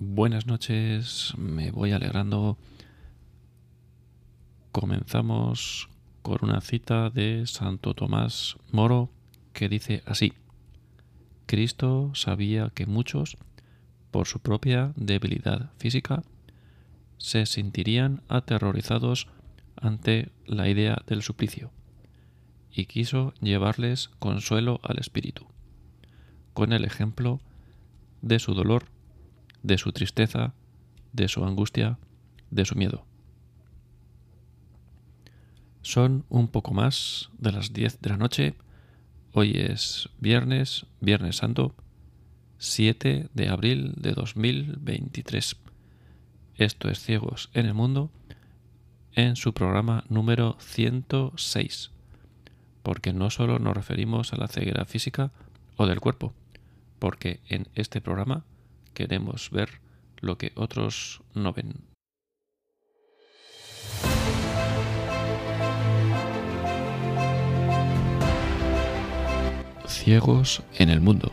buenas noches, me voy alegrando. Comenzamos con una cita de Santo Tomás Moro que dice así, Cristo sabía que muchos, por su propia debilidad física, se sentirían aterrorizados ante la idea del suplicio, y quiso llevarles consuelo al espíritu, con el ejemplo de su dolor, de su tristeza, de su angustia, de su miedo. Son un poco más de las 10 de la noche. Hoy es viernes, Viernes Santo, 7 de abril de 2023. Esto es Ciegos en el Mundo en su programa número 106, porque no solo nos referimos a la ceguera física o del cuerpo, porque en este programa queremos ver lo que otros no ven. Ciegos en el mundo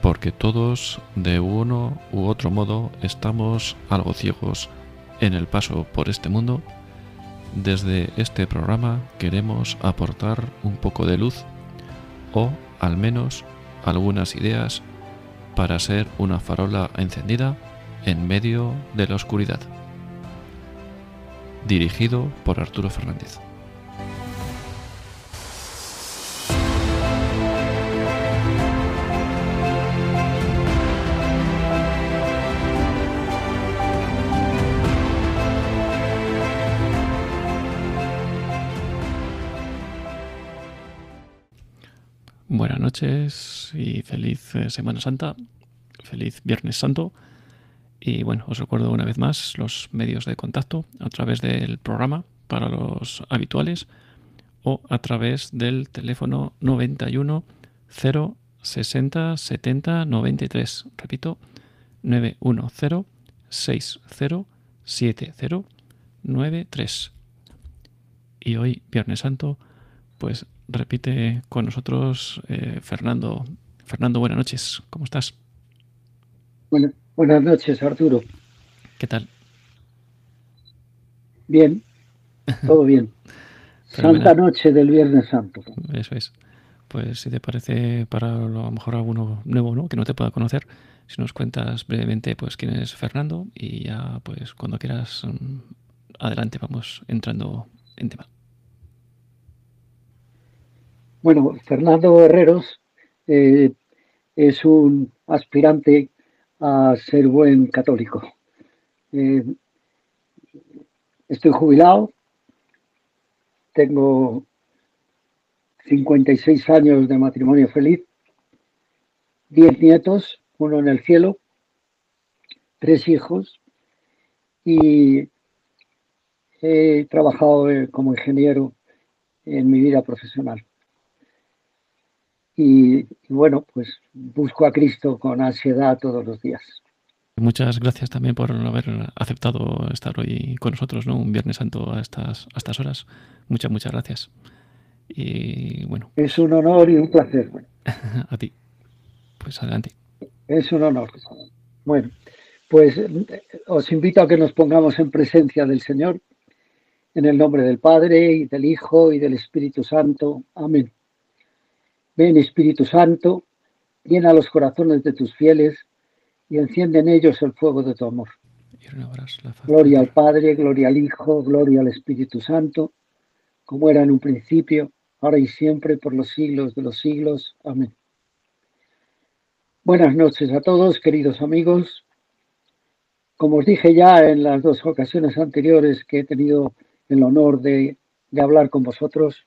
porque todos de uno u otro modo estamos algo ciegos en el paso por este mundo, desde este programa queremos aportar un poco de luz o al menos algunas ideas para ser una farola encendida en medio de la oscuridad. Dirigido por Arturo Fernández. Buenas noches y feliz eh, Semana Santa, feliz Viernes Santo. Y bueno, os recuerdo una vez más los medios de contacto a través del programa para los habituales o a través del teléfono 91 0 60 70 93. Repito, 910 60 70 93. Y hoy, Viernes Santo, pues repite con nosotros eh, Fernando. Fernando, buenas noches, ¿cómo estás? Bueno, buenas noches, Arturo. ¿Qué tal? Bien, todo bien. Santa noche del Viernes Santo. Eso es. Pues si te parece, para a lo mejor alguno nuevo, ¿no? Que no te pueda conocer, si nos cuentas brevemente, pues quién es Fernando y ya, pues cuando quieras, mm, adelante, vamos entrando en tema. Bueno, Fernando Herreros eh, es un aspirante a ser buen católico. Eh, estoy jubilado, tengo 56 años de matrimonio feliz, 10 nietos, uno en el cielo, tres hijos y he trabajado eh, como ingeniero en mi vida profesional. Y, bueno, pues busco a Cristo con ansiedad todos los días. Muchas gracias también por haber aceptado estar hoy con nosotros, ¿no? Un Viernes Santo a estas, estas horas. Muchas, muchas gracias. Y bueno. Es un honor y un placer. a ti. Pues adelante. Es un honor. Bueno, pues os invito a que nos pongamos en presencia del Señor, en el nombre del Padre y del Hijo y del Espíritu Santo. Amén. Ven Espíritu Santo, llena los corazones de tus fieles y enciende en ellos el fuego de tu amor. Gloria al Padre, gloria al Hijo, gloria al Espíritu Santo, como era en un principio, ahora y siempre, por los siglos de los siglos. Amén. Buenas noches a todos, queridos amigos. Como os dije ya en las dos ocasiones anteriores que he tenido el honor de, de hablar con vosotros,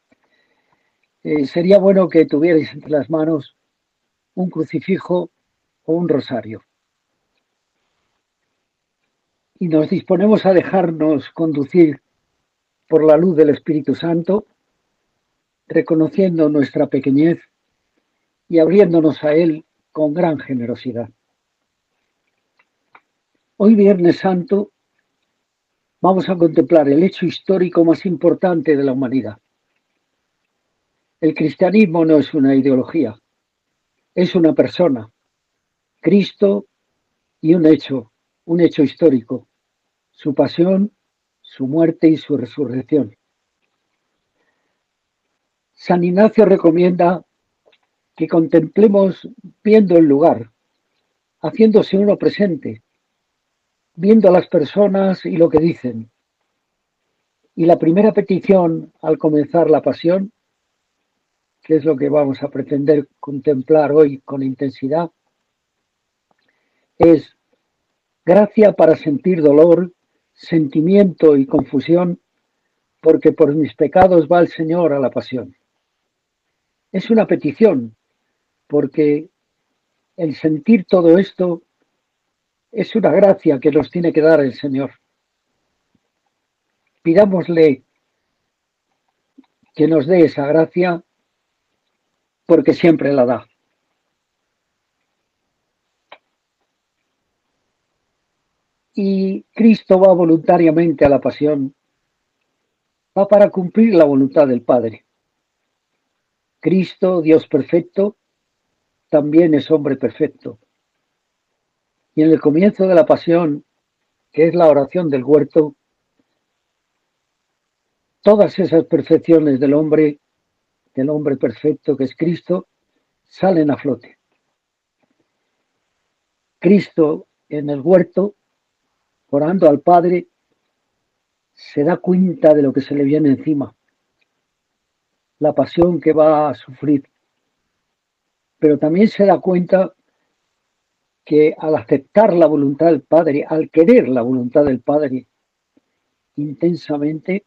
eh, sería bueno que tuvierais entre las manos un crucifijo o un rosario. Y nos disponemos a dejarnos conducir por la luz del Espíritu Santo, reconociendo nuestra pequeñez y abriéndonos a Él con gran generosidad. Hoy Viernes Santo vamos a contemplar el hecho histórico más importante de la humanidad el cristianismo no es una ideología, es una persona. Cristo y un hecho, un hecho histórico, su pasión, su muerte y su resurrección. San Ignacio recomienda que contemplemos viendo el lugar, haciéndose uno presente, viendo a las personas y lo que dicen. Y la primera petición al comenzar la pasión, que es lo que vamos a pretender contemplar hoy con intensidad, es gracia para sentir dolor, sentimiento y confusión, porque por mis pecados va el Señor a la pasión. Es una petición, porque el sentir todo esto es una gracia que nos tiene que dar el Señor. Pidámosle que nos dé esa gracia porque siempre la da. Y Cristo va voluntariamente a la pasión, va para cumplir la voluntad del Padre. Cristo, Dios perfecto, también es hombre perfecto. Y en el comienzo de la pasión, que es la oración del huerto, todas esas perfecciones del hombre, del hombre perfecto que es Cristo, salen a flote. Cristo en el huerto, orando al Padre, se da cuenta de lo que se le viene encima, la pasión que va a sufrir, pero también se da cuenta que al aceptar la voluntad del Padre, al querer la voluntad del Padre intensamente,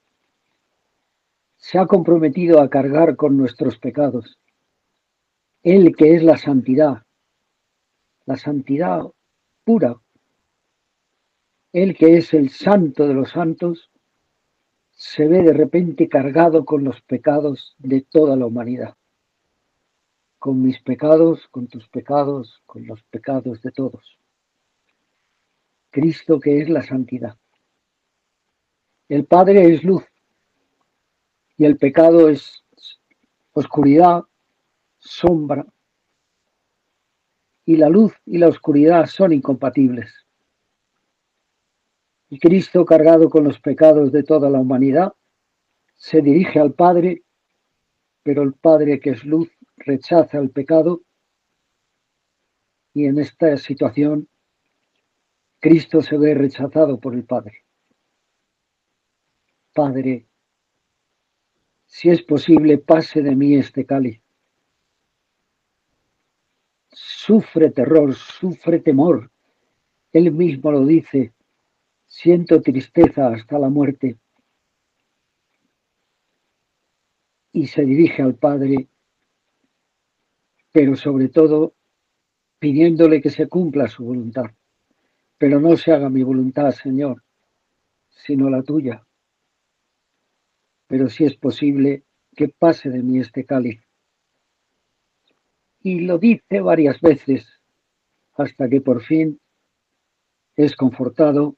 se ha comprometido a cargar con nuestros pecados. Él que es la santidad, la santidad pura, Él que es el santo de los santos, se ve de repente cargado con los pecados de toda la humanidad con mis pecados, con tus pecados, con los pecados de todos. Cristo que es la santidad. El Padre es luz y el pecado es oscuridad, sombra. Y la luz y la oscuridad son incompatibles. Y Cristo, cargado con los pecados de toda la humanidad, se dirige al Padre, pero el Padre que es luz rechaza el pecado y en esta situación Cristo se ve rechazado por el Padre. Padre, si es posible, pase de mí este cáliz. Sufre terror, sufre temor. Él mismo lo dice, siento tristeza hasta la muerte. Y se dirige al Padre pero sobre todo pidiéndole que se cumpla su voluntad. Pero no se haga mi voluntad, Señor, sino la tuya. Pero si es posible, que pase de mí este cáliz. Y lo dice varias veces, hasta que por fin es confortado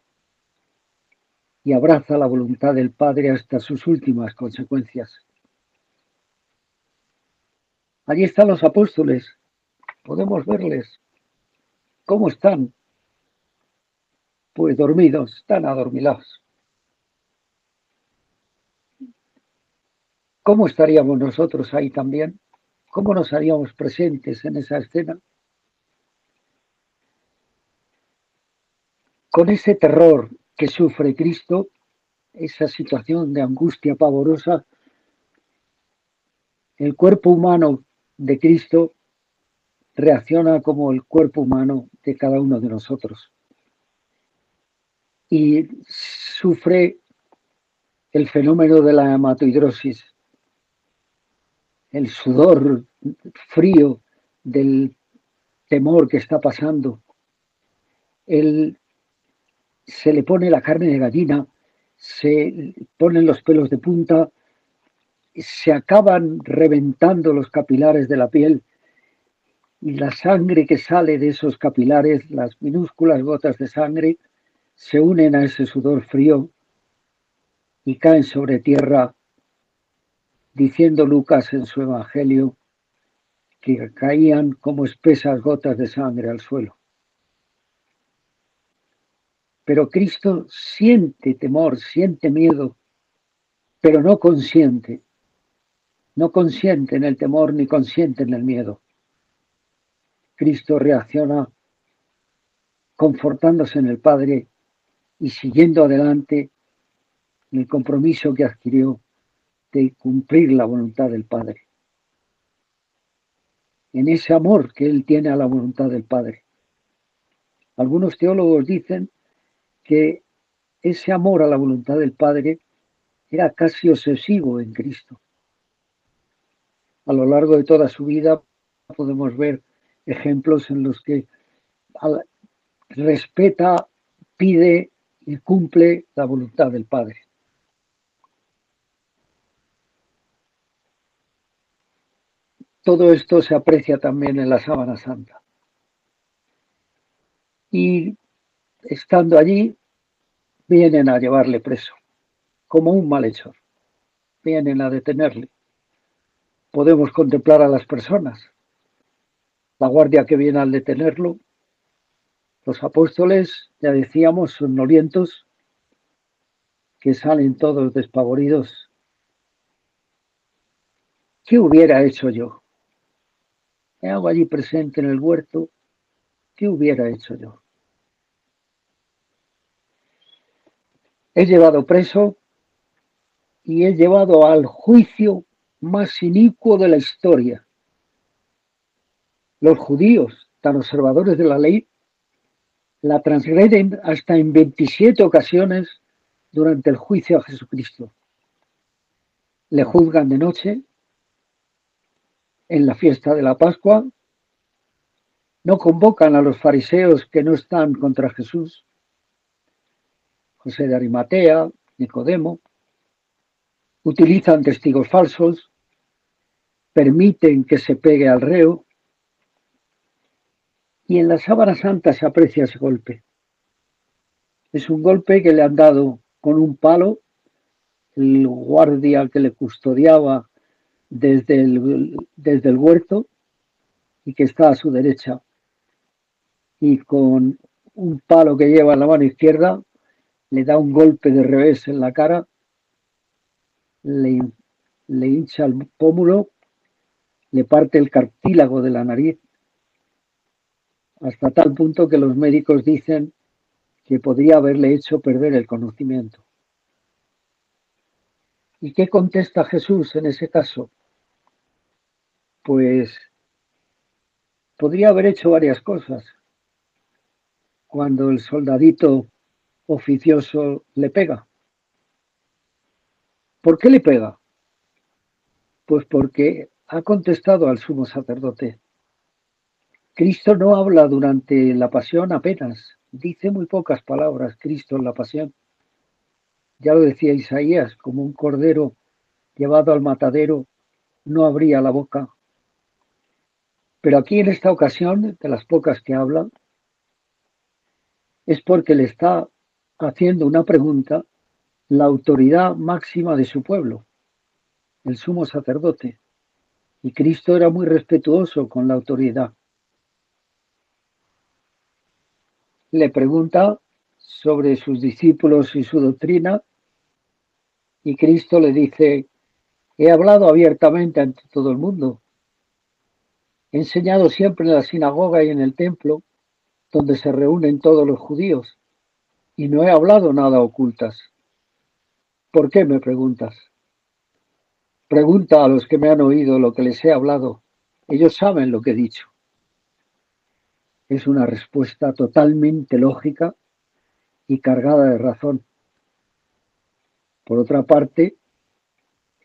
y abraza la voluntad del Padre hasta sus últimas consecuencias. Allí están los apóstoles. Podemos verles. ¿Cómo están? Pues dormidos, están adormilados. ¿Cómo estaríamos nosotros ahí también? ¿Cómo nos haríamos presentes en esa escena? Con ese terror que sufre Cristo, esa situación de angustia pavorosa, el cuerpo humano de Cristo reacciona como el cuerpo humano de cada uno de nosotros y sufre el fenómeno de la hematohidrosis, el sudor frío del temor que está pasando. Él, se le pone la carne de gallina, se ponen los pelos de punta, se acaban reventando los capilares de la piel y la sangre que sale de esos capilares, las minúsculas gotas de sangre, se unen a ese sudor frío y caen sobre tierra, diciendo Lucas en su Evangelio que caían como espesas gotas de sangre al suelo. Pero Cristo siente temor, siente miedo, pero no consiente. No consiente en el temor ni consiente en el miedo. Cristo reacciona confortándose en el Padre y siguiendo adelante en el compromiso que adquirió de cumplir la voluntad del Padre. En ese amor que él tiene a la voluntad del Padre. Algunos teólogos dicen que ese amor a la voluntad del Padre era casi obsesivo en Cristo. A lo largo de toda su vida podemos ver ejemplos en los que respeta, pide y cumple la voluntad del Padre. Todo esto se aprecia también en la sábana santa. Y estando allí, vienen a llevarle preso, como un malhechor. Vienen a detenerle. Podemos contemplar a las personas. La guardia que viene al detenerlo. Los apóstoles, ya decíamos, son nolientos, que salen todos despavoridos. ¿Qué hubiera hecho yo? Hago allí presente en el huerto. ¿Qué hubiera hecho yo? He llevado preso y he llevado al juicio más inicuo de la historia. Los judíos, tan observadores de la ley, la transgreden hasta en 27 ocasiones durante el juicio a Jesucristo. Le juzgan de noche en la fiesta de la Pascua, no convocan a los fariseos que no están contra Jesús, José de Arimatea, Nicodemo, utilizan testigos falsos, permiten que se pegue al reo, y en la sábana santa se aprecia ese golpe. Es un golpe que le han dado con un palo, el guardia que le custodiaba desde el, desde el huerto y que está a su derecha. Y con un palo que lleva en la mano izquierda, le da un golpe de revés en la cara, le, le hincha el pómulo, le parte el cartílago de la nariz, hasta tal punto que los médicos dicen que podría haberle hecho perder el conocimiento. ¿Y qué contesta Jesús en ese caso? Pues podría haber hecho varias cosas. Cuando el soldadito oficioso le pega. ¿Por qué le pega? Pues porque ha contestado al sumo sacerdote. Cristo no habla durante la pasión apenas, dice muy pocas palabras Cristo en la pasión. Ya lo decía Isaías, como un cordero llevado al matadero, no abría la boca. Pero aquí en esta ocasión, de las pocas que habla, es porque le está haciendo una pregunta la autoridad máxima de su pueblo, el sumo sacerdote. Y Cristo era muy respetuoso con la autoridad. Le pregunta sobre sus discípulos y su doctrina y Cristo le dice, he hablado abiertamente ante todo el mundo. He enseñado siempre en la sinagoga y en el templo, donde se reúnen todos los judíos y no he hablado nada ocultas. ¿Por qué me preguntas? Pregunta a los que me han oído lo que les he hablado. Ellos saben lo que he dicho. Es una respuesta totalmente lógica y cargada de razón. Por otra parte,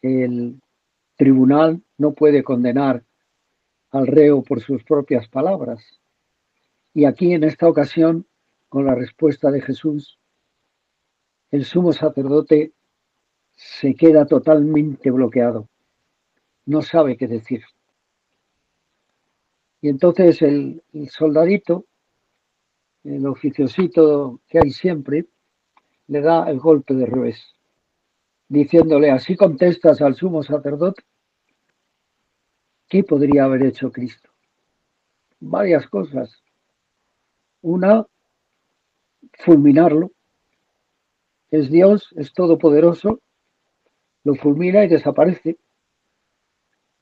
el tribunal no puede condenar al reo por sus propias palabras. Y aquí en esta ocasión con la respuesta de Jesús, el sumo sacerdote se queda totalmente bloqueado, no sabe qué decir. Y entonces el, soldadito, el oficiosito que hay siempre, le da el golpe de revés, diciéndole, así contestas al sumo sacerdote, ¿qué podría haber hecho Cristo? Varias cosas. Una, fulminarlo. Es Dios, es todopoderoso, lo fulmina y desaparece.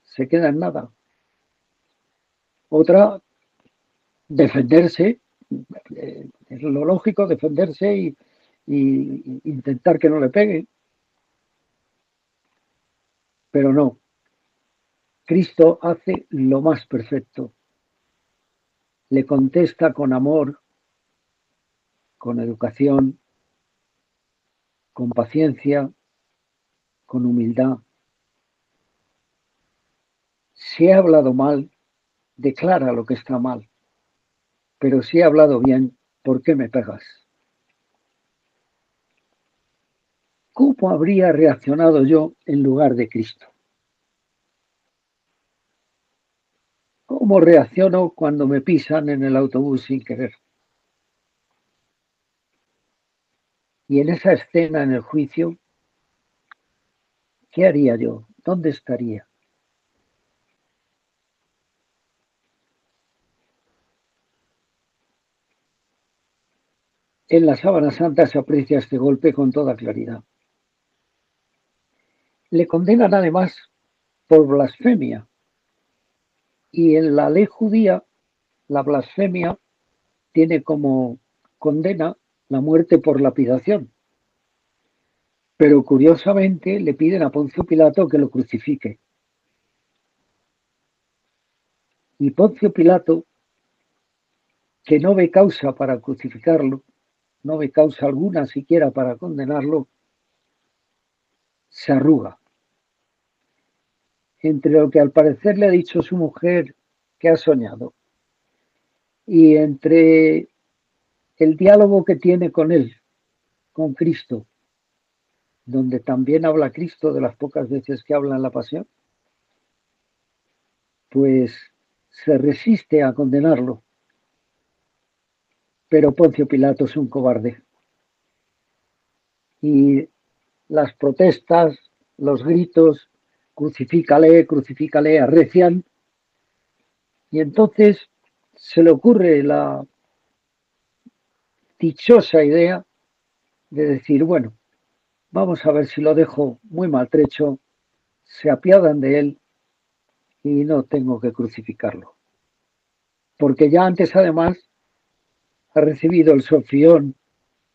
Se queda en nada. Otra, defenderse, es lo lógico, defenderse y, intentar que no le pegue. Pero no. Cristo hace lo más perfecto. Le contesta con amor, con educación, con paciencia, con humildad. Si he hablado mal, declara lo que está mal. Pero si he hablado bien, ¿por qué me pegas? ¿Cómo habría reaccionado yo en lugar de Cristo? ¿Cómo reacciono cuando me pisan en el autobús sin querer? Y en esa escena en el juicio, ¿qué haría yo? ¿Dónde estaría? En la sábana santa se aprecia este golpe con toda claridad. Le condenan además por blasfemia. Y en la ley judía, la blasfemia tiene como condena la muerte por lapidación. Pero curiosamente le piden a Poncio Pilato que lo crucifique. Y Poncio Pilato, que no ve causa para crucificarlo, no ve causa alguna siquiera para condenarlo, se arruga. Entre lo que al parecer le ha dicho su mujer que ha soñado y entre el diálogo que tiene con él, con Cristo, donde también habla Cristo de las pocas veces que habla en la pasión, pues se resiste a condenarlo. Pero Poncio Pilato es un cobarde. Y las protestas, los gritos, crucifícale, crucifícale, arrecian. Y entonces se le ocurre la dichosa idea de decir, bueno, vamos a ver si lo dejo muy maltrecho, se apiadan de él y no tengo que crucificarlo. Porque ya antes además ha recibido el sofión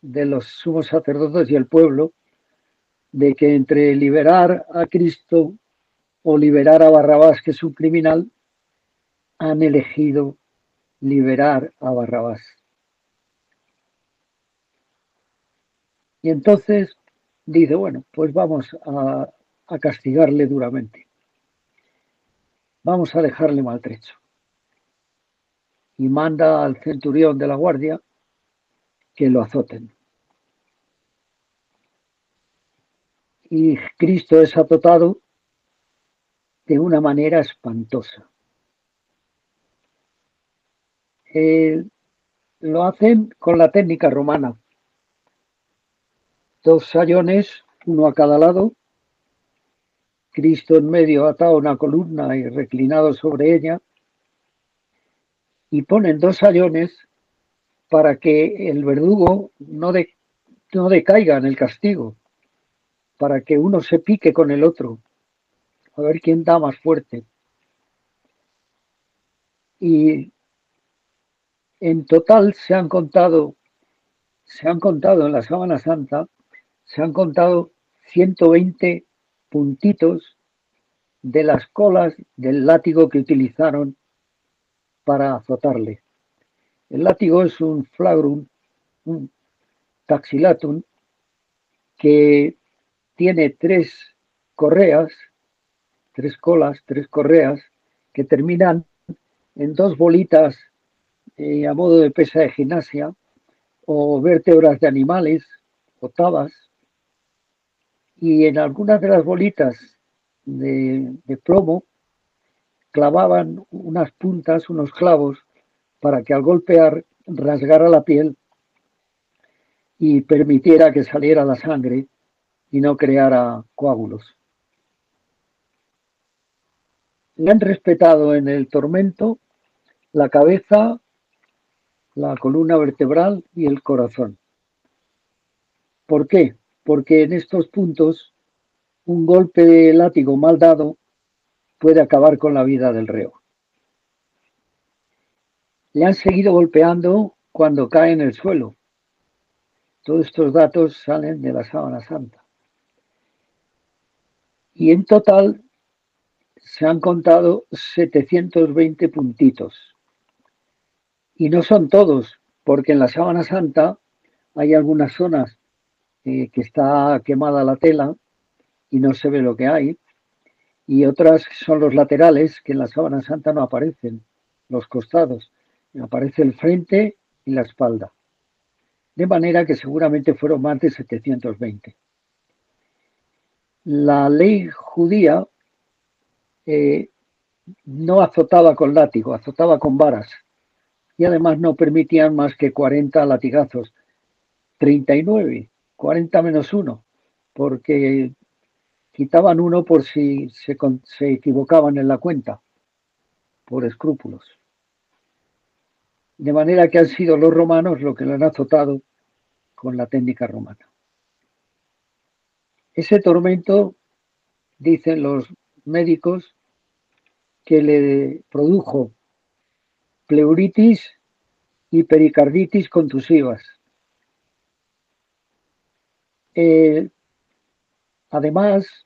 de los sumos sacerdotes y el pueblo de que entre liberar a Cristo o liberar a Barrabás, que es un criminal, han elegido liberar a Barrabás. Y entonces dice, bueno, pues vamos a, castigarle duramente. Vamos a dejarle maltrecho. Y manda al centurión de la guardia que lo azoten. Y Cristo es azotado de una manera espantosa. Eh, lo hacen con la técnica romana dos sayones, uno a cada lado, Cristo en medio atado a una columna y reclinado sobre ella, y ponen dos sayones para que el verdugo no, no decaiga en el castigo, para que uno se pique con el otro, a ver quién da más fuerte. Y en total se han contado, se han contado en la Sábana Santa se han contado 120 puntitos de las colas del látigo que utilizaron para azotarle. El látigo es un flagrum, un taxilatum, que tiene tres correas, tres colas, tres correas, que terminan en dos bolitas eh, a modo de pesa de gimnasia o vértebras de animales o tabas y en algunas de las bolitas de, plomo clavaban unas puntas, unos clavos, para que al golpear rasgara la piel y permitiera que saliera la sangre y no creara coágulos. Le han respetado en el tormento la cabeza, la columna vertebral y el corazón. ¿Por qué? Porque en estos puntos un golpe de látigo mal dado puede acabar con la vida del reo. Le han seguido golpeando cuando cae en el suelo. Todos estos datos salen de la sábana santa. Y en total se han contado 720 puntitos. Y no son todos, porque en la sábana santa hay algunas zonas eh, que está quemada la tela y no se ve lo que hay, y otras son los laterales que en la sábana santa no aparecen, los costados, aparece el frente y la espalda. De manera que seguramente fueron más de 720. La ley judía eh, no azotaba con látigo, azotaba con varas. Y además no permitían más que 40 latigazos. 39, 40 menos uno, porque quitaban uno por si se, equivocaban en la cuenta, por escrúpulos. De manera que han sido los romanos los que lo han azotado con la técnica romana. Ese tormento, dicen los médicos, que le produjo pleuritis y pericarditis contusivas. Eh, además,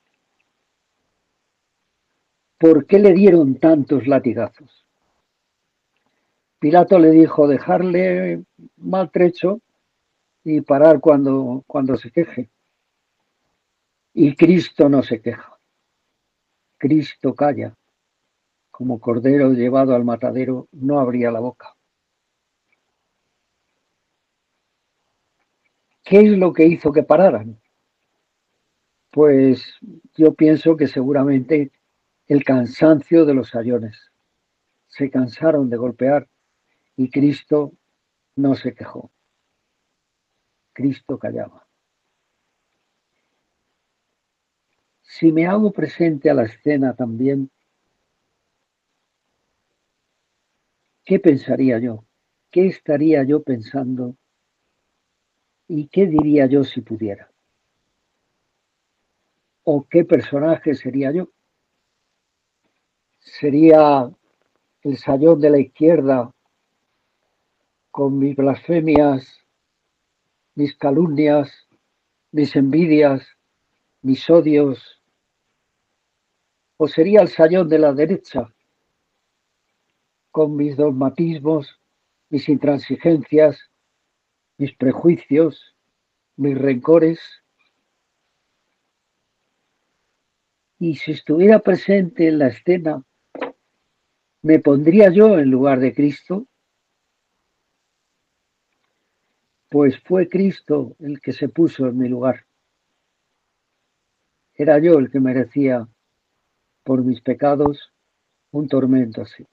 ¿por qué le dieron tantos latigazos? Pilato le dijo dejarle maltrecho y parar cuando, cuando se queje. Y Cristo no se queja. Cristo calla. Como cordero llevado al matadero, no abría la boca. ¿Qué es lo que hizo que pararan? Pues yo pienso que seguramente el cansancio de los sayones. Se cansaron de golpear y Cristo no se quejó. Cristo callaba. Si me hago presente a la escena también, ¿qué pensaría yo? ¿Qué estaría yo pensando? ¿Y qué diría yo si pudiera? ¿O qué personaje sería yo? ¿Sería el sayón de la izquierda con mis blasfemias, mis calumnias, mis envidias, mis odios, o sería el sayón de la derecha, con mis dogmatismos, mis intransigencias, mis prejuicios, mis rencores. Y si estuviera presente en la escena, ¿me pondría yo en lugar de Cristo? pues fue Cristo el que se puso en mi lugar. Era yo el que merecía por mis pecados un tormento así.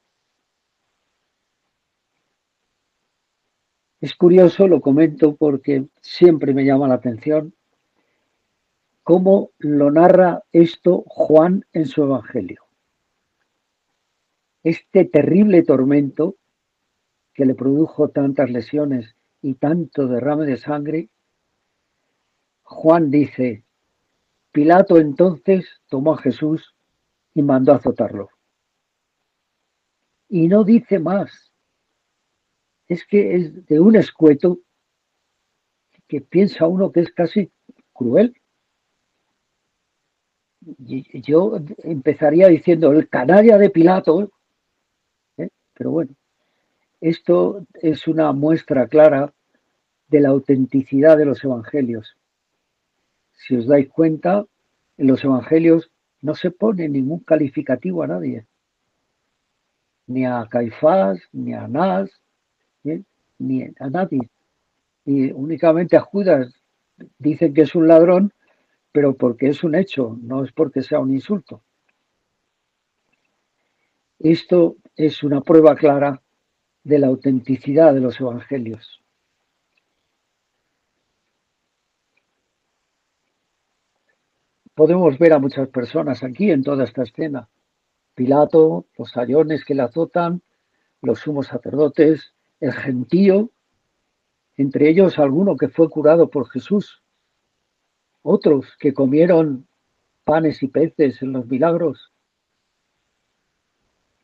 Es curioso, lo comento porque siempre me llama la atención cómo lo narra esto Juan en su Evangelio. Este terrible tormento que le produjo tantas lesiones y tanto derrame de sangre, Juan dice, Pilato entonces tomó a Jesús y mandó azotarlo. Y no dice más. Es que es de un escueto que piensa uno que es casi cruel. Yo empezaría diciendo el canalla de Pilato. Pero bueno, esto es una muestra clara de la autenticidad de los evangelios. Si os dais cuenta, en los evangelios no se pone ningún calificativo a nadie, ni a Caifás, ni a Anás, ni a nadie. Y únicamente a Judas dicen que es un ladrón, pero porque es un hecho, no es porque sea un insulto. Esto es una prueba clara de la autenticidad de los evangelios. podemos ver a muchas personas aquí en toda esta escena. Pilato, los sayones que le azotan, los sumos sacerdotes, el gentío, entre ellos alguno que fue curado por Jesús otros que comieron panes y peces en los milagros,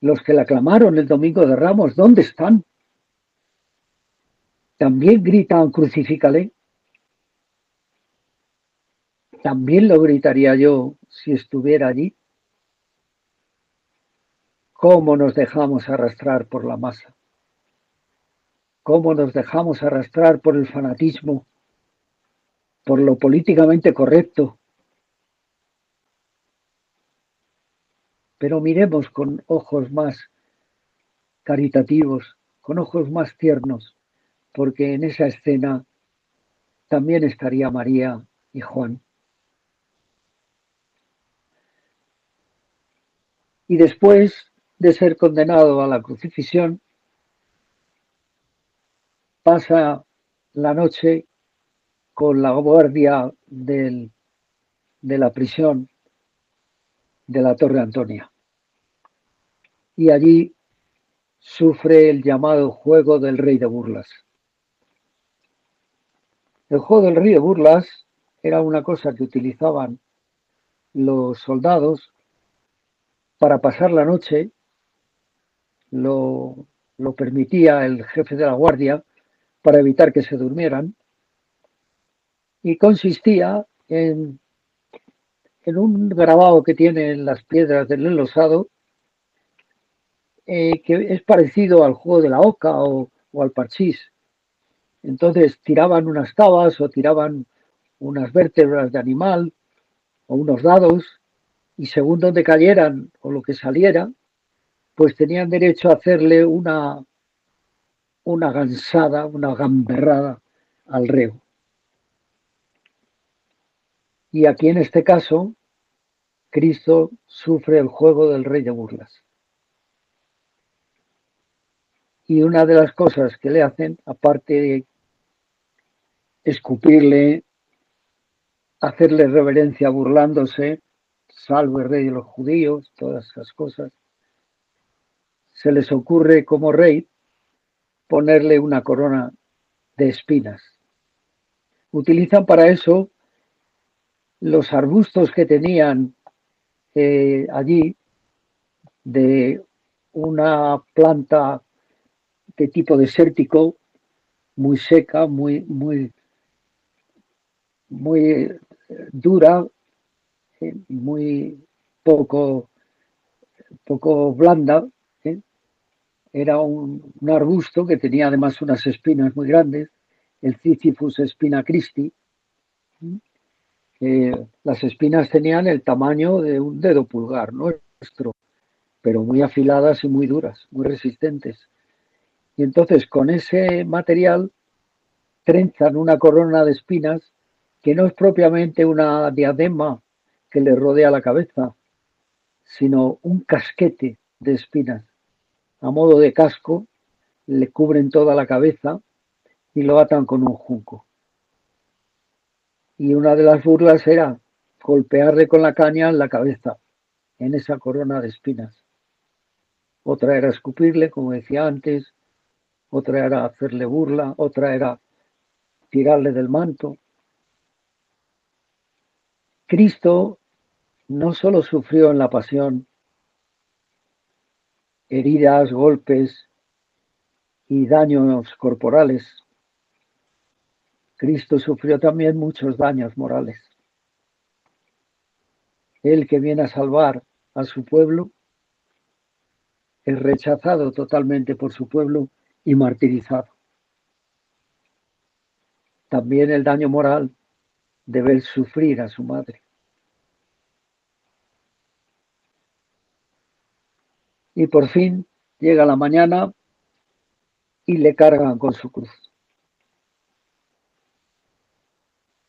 los que la clamaron el domingo de Ramos, ¿dónde están? También gritan, crucifícale. También lo gritaría yo si estuviera allí. ¿Cómo nos dejamos arrastrar por la masa? ¿Cómo nos dejamos arrastrar por el fanatismo, por lo políticamente correcto? Pero miremos con ojos más caritativos, con ojos más tiernos, porque en esa escena también estaría María y Juan. Y después de ser condenado a la crucifixión, pasa la noche con la guardia de la prisión de la Torre Antonia. Y allí sufre el llamado juego del rey de burlas. El juego del rey de burlas era una cosa que utilizaban los soldados para pasar la noche, lo, permitía el jefe de la guardia para evitar que se durmieran, y consistía en, en un grabado que tiene en las piedras del enlosado, eh, que es parecido al juego de la oca o, al parchís. Entonces tiraban unas tabas o tiraban unas vértebras de animal o unos dados y según donde cayeran o lo que saliera, pues tenían derecho a hacerle una, una gansada, una gamberrada al reo. Y aquí en este caso, Cristo sufre el juego del rey de burlas. Y una de las cosas que le hacen, aparte de escupirle, hacerle reverencia burlándose, salve rey de los judíos, todas esas cosas, se les ocurre como rey ponerle una corona de espinas. Utilizan para eso los arbustos que tenían eh, allí de una planta de tipo desértico, muy seca, muy, muy muy eh, dura, eh, muy poco, poco blanda. ¿eh? Era un, arbusto que tenía además unas espinas muy grandes, el Sisyphus spina Christi. las espinas tenían el tamaño de un dedo pulgar nuestro, pero muy afiladas y muy duras, muy resistentes. Y entonces con ese material trenzan una corona de espinas que no es propiamente una diadema que le rodea la cabeza, sino un casquete de espinas. A modo de casco, le cubren toda la cabeza y lo atan con un junco. Y una de las burlas era golpearle con la caña en la cabeza, en esa corona de espinas. Otra era escupirle, como decía antes, otra era hacerle burla, otra era tirarle del manto. Cristo no solo sufrió en la pasión heridas, golpes y daños corporales, Cristo sufrió también muchos daños morales. Él que viene a salvar a su pueblo es rechazado totalmente por su pueblo y martirizado. También el daño moral de ver sufrir a su madre. Y por fin llega la mañana y le cargan con su cruz.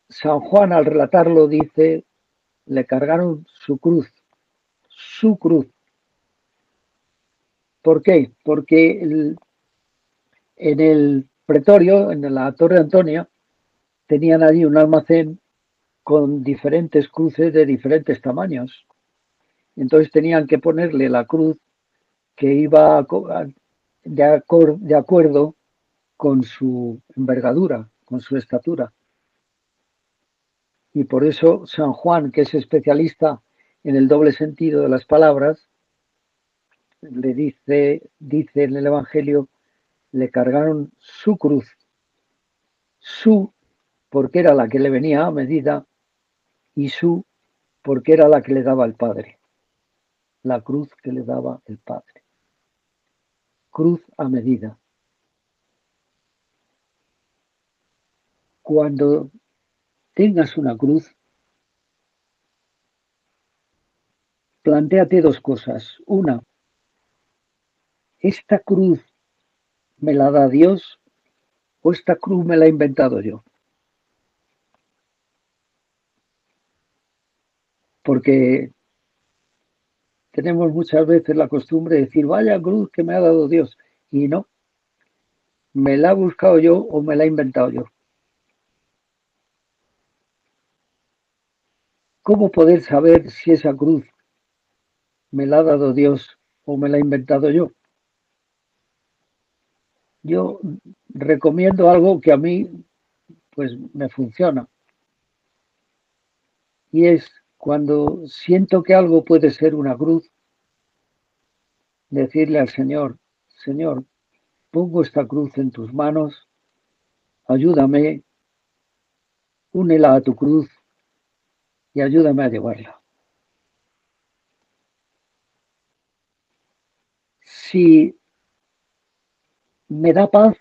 San Juan al relatarlo dice, le cargaron su cruz, su cruz. ¿Por qué? Porque en el pretorio, en la Torre Antonia, tenían allí un almacén con diferentes cruces de diferentes tamaños. Entonces tenían que ponerle la cruz que iba de, de acuerdo con su envergadura, con su estatura. Y por eso San Juan, que es especialista en el doble sentido de las palabras, le dice, dice en el Evangelio, le cargaron su cruz, su, porque era la que le venía a medida, y su, porque era la que le daba el Padre, la cruz que le daba el Padre. Cruz a medida. Cuando tengas una cruz, plantéate dos cosas. Una, ¿esta cruz me la da Dios o esta cruz me la he inventado yo? Porque tenemos muchas veces la costumbre de decir, vaya cruz que me ha dado Dios. Y no, me la he buscado yo o me la he inventado yo. ¿Cómo poder saber si esa cruz me la ha dado Dios o me la he inventado yo? Yo recomiendo algo que a mí pues me funciona. Y es cuando siento que algo puede ser una cruz, decirle al Señor, Señor, pongo esta cruz en tus manos, ayúdame, únela a tu cruz y ayúdame a llevarla. Si me da paz,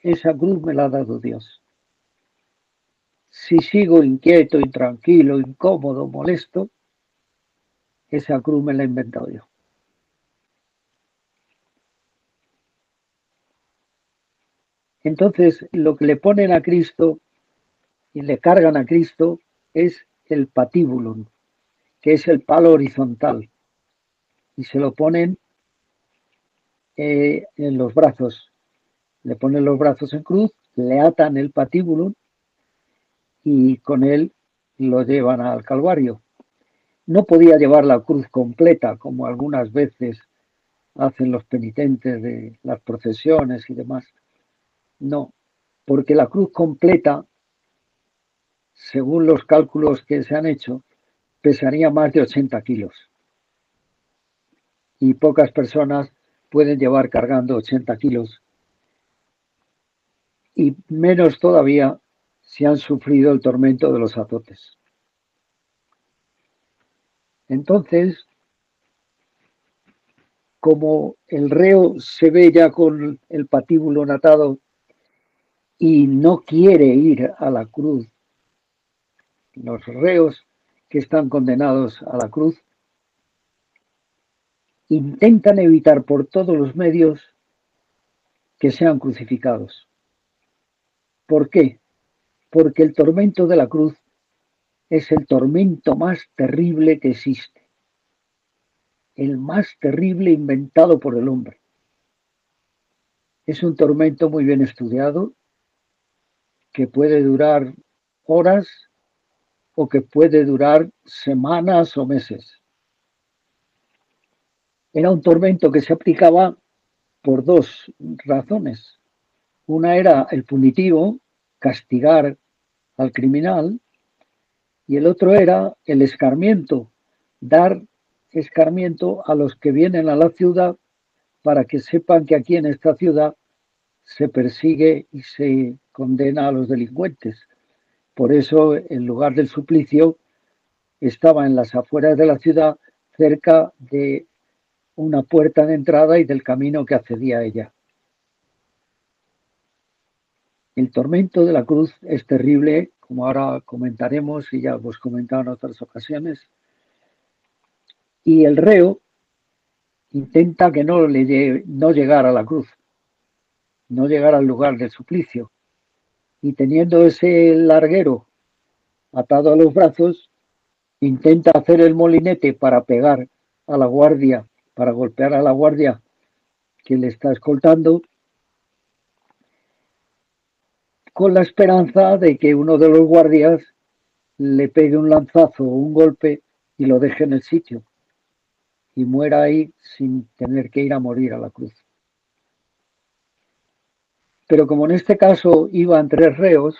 esa cruz me la ha dado Dios. Si sigo inquieto, intranquilo, incómodo, molesto, esa cruz me la he inventado yo. Entonces, lo que le ponen a Cristo y le cargan a Cristo es el patíbulum, que es el palo horizontal, y se lo ponen eh, en los brazos. Le ponen los brazos en cruz, le atan el patíbulum y con él lo llevan al Calvario. No podía llevar la cruz completa, como algunas veces hacen los penitentes de las procesiones y demás. No, porque la cruz completa según los cálculos que se han hecho, pesaría más de 80 kilos. Y pocas personas pueden llevar cargando 80 kilos. Y menos todavía si han sufrido el tormento de los azotes. Entonces, como el reo se ve ya con el patíbulo natado y no quiere ir a la cruz los reos que están condenados a la cruz, intentan evitar por todos los medios que sean crucificados. ¿Por qué? Porque el tormento de la cruz es el tormento más terrible que existe, el más terrible inventado por el hombre. Es un tormento muy bien estudiado que puede durar horas o que puede durar semanas o meses. Era un tormento que se aplicaba por dos razones. Una era el punitivo, castigar al criminal, y el otro era el escarmiento, dar escarmiento a los que vienen a la ciudad para que sepan que aquí en esta ciudad se persigue y se condena a los delincuentes. Por eso el lugar del suplicio estaba en las afueras de la ciudad, cerca de una puerta de entrada y del camino que accedía a ella. El tormento de la cruz es terrible, como ahora comentaremos y ya hemos comentado en otras ocasiones. Y el reo intenta que no, le no a la cruz, no llegar al lugar del suplicio y teniendo ese larguero atado a los brazos, intenta hacer el molinete para pegar a la guardia, para golpear a la guardia que le está escoltando, con la esperanza de que uno de los guardias le pegue un lanzazo o un golpe y lo deje en el sitio y muera ahí sin tener que ir a morir a la cruz. Pero como en este caso iban tres reos,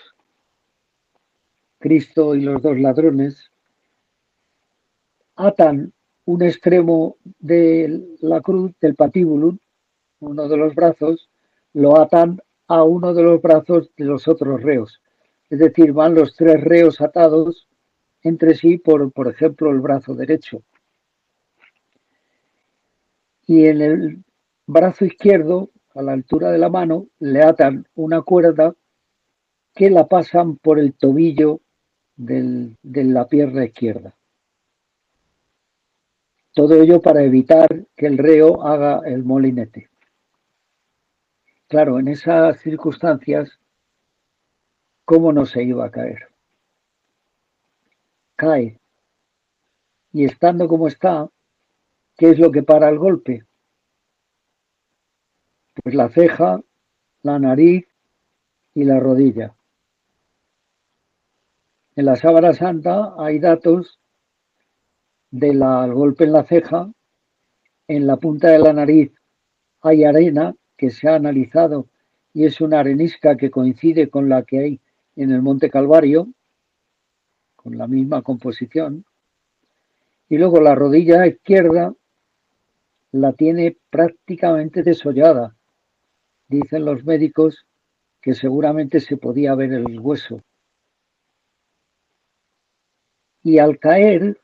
Cristo y los dos ladrones, atan un extremo de la cruz, del patíbulo, uno de los brazos, lo atan a uno de los brazos de los otros reos. Es decir, van los tres reos atados entre sí por, por ejemplo, el brazo derecho. Y en el brazo izquierdo, a la altura de la mano, le atan una cuerda que la pasan por el tobillo de la pierna izquierda. Todo ello para evitar que el reo haga el molinete. Claro, en esas circunstancias, ¿cómo no se iba a caer? Cae. Y estando como está, ¿qué es lo que para el golpe? Pues la ceja, la nariz y la rodilla. En la sábana santa hay datos del golpe en la ceja, en la punta de la nariz hay arena que se ha analizado y es una arenisca que coincide con la que hay en el Monte Calvario, con la misma composición. Y luego la rodilla izquierda la tiene prácticamente desollada. Dicen los médicos que seguramente se podía ver el hueso y al caer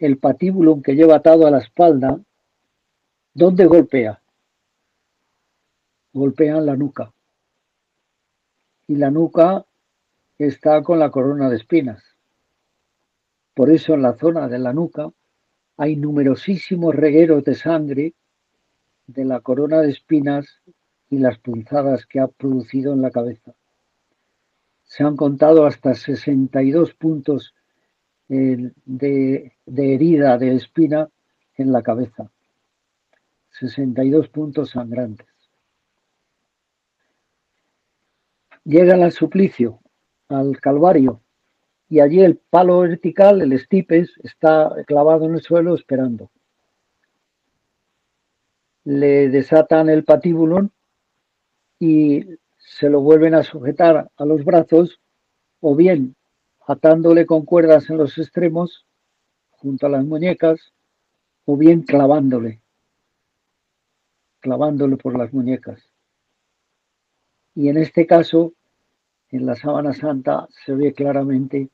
el patíbulo que lleva atado a la espalda, ¿dónde golpea? Golpea en la nuca. Y la nuca está con la corona de espinas. Por eso en la zona de la nuca hay numerosísimos regueros de sangre de la corona de espinas y las punzadas que ha producido en la cabeza. Se han contado hasta 62 puntos de, herida de espina en la cabeza. 62 puntos sangrantes. Llegan al suplicio, al Calvario, y allí el palo vertical, el estipes, está clavado en el suelo esperando. Le desatan el patíbulo y se lo vuelven a sujetar a los brazos, o bien atándole con cuerdas en los extremos, junto a las muñecas, o bien clavándole, clavándole por las muñecas. Y en este caso, en la sábana santa, se ve claramente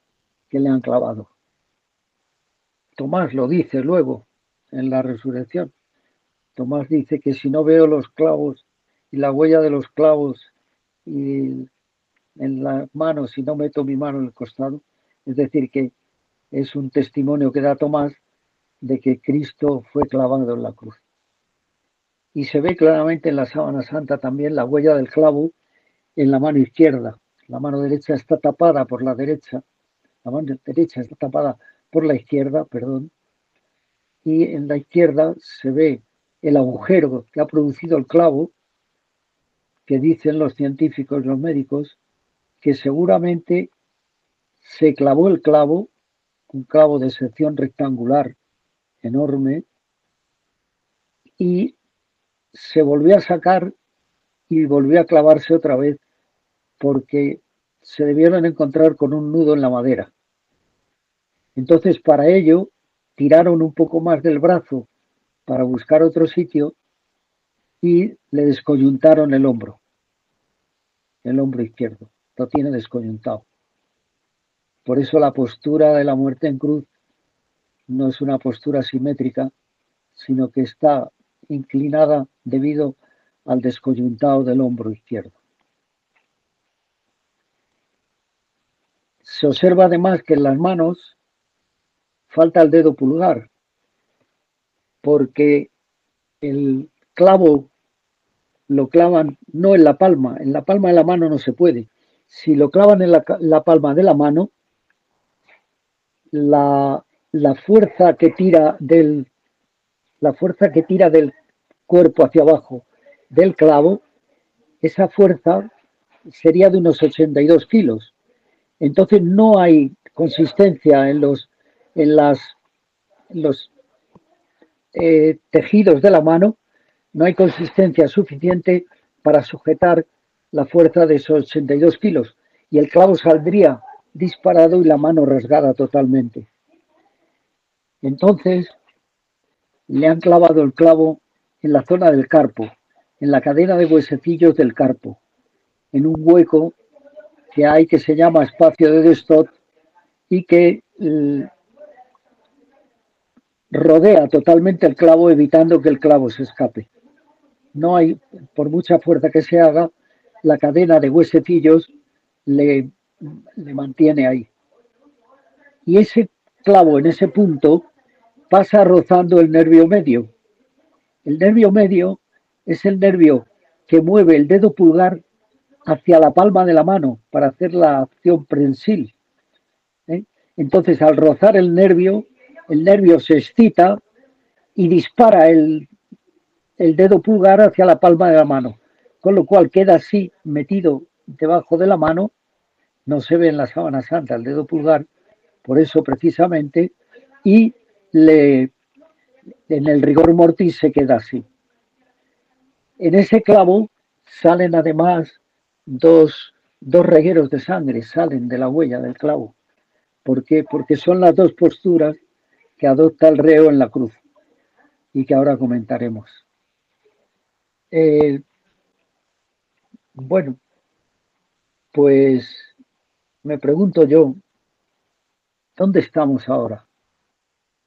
que le han clavado. Tomás lo dice luego en la resurrección. Tomás dice que si no veo los clavos y la huella de los clavos y en las manos si no meto mi mano en el costado. Es decir, que es un testimonio que da Tomás de que Cristo fue clavado en la cruz. Y se ve claramente en la sábana santa también la huella del clavo en la mano izquierda. La mano derecha está tapada por la derecha, la mano derecha está tapada por la izquierda, perdón, y en la izquierda se ve el agujero que ha producido el clavo, que dicen los científicos, los médicos, que seguramente se clavó el clavo, un clavo de sección rectangular enorme, y se volvió a sacar y volvió a clavarse otra vez porque se debieron encontrar con un nudo en la madera. Entonces, para ello, tiraron un poco más del brazo para buscar otro sitio y le descoyuntaron el hombro, el hombro izquierdo lo tiene descoyuntado. Por eso la postura de la muerte en cruz no es una postura simétrica, sino que está inclinada debido al descoyuntado del hombro izquierdo. Se observa además que en las manos falta el dedo pulgar, porque el clavo lo clavan no en la palma, en la palma de la mano no se puede, si lo clavan en la, palma de la mano, la, fuerza que tira del la fuerza que tira del cuerpo hacia abajo del clavo, esa fuerza sería de unos 82 kilos. Entonces no hay consistencia en los, en las, los eh, tejidos de la mano, no hay consistencia suficiente para sujetar la fuerza de esos 82 kilos y el clavo saldría disparado y la mano rasgada totalmente. Entonces le han clavado el clavo en la zona del carpo, en la cadena de huesecillos del carpo, en un hueco que hay que se llama espacio de Destot y que eh, rodea totalmente el clavo evitando que el clavo se escape. No hay, por mucha fuerza que se haga, la cadena de huesecillos le, mantiene ahí. Y ese clavo en ese punto pasa rozando el nervio medio. El nervio medio es el nervio que mueve el dedo pulgar hacia la palma de la mano para hacer la acción prensil. ¿eh? Entonces, al rozar el nervio, el nervio se excita y dispara el dedo pulgar hacia la palma de la mano, con lo cual queda así metido debajo de la mano, no se ve en la sábana santa el dedo pulgar, por eso precisamente, y le, en el rigor mortis se queda así. En ese clavo salen además dos, dos regueros de sangre, salen de la huella del clavo. ¿Por qué? Porque son las dos posturas que adopta el reo en la cruz y que ahora comentaremos. Eh, bueno, pues me pregunto yo, ¿dónde estamos ahora?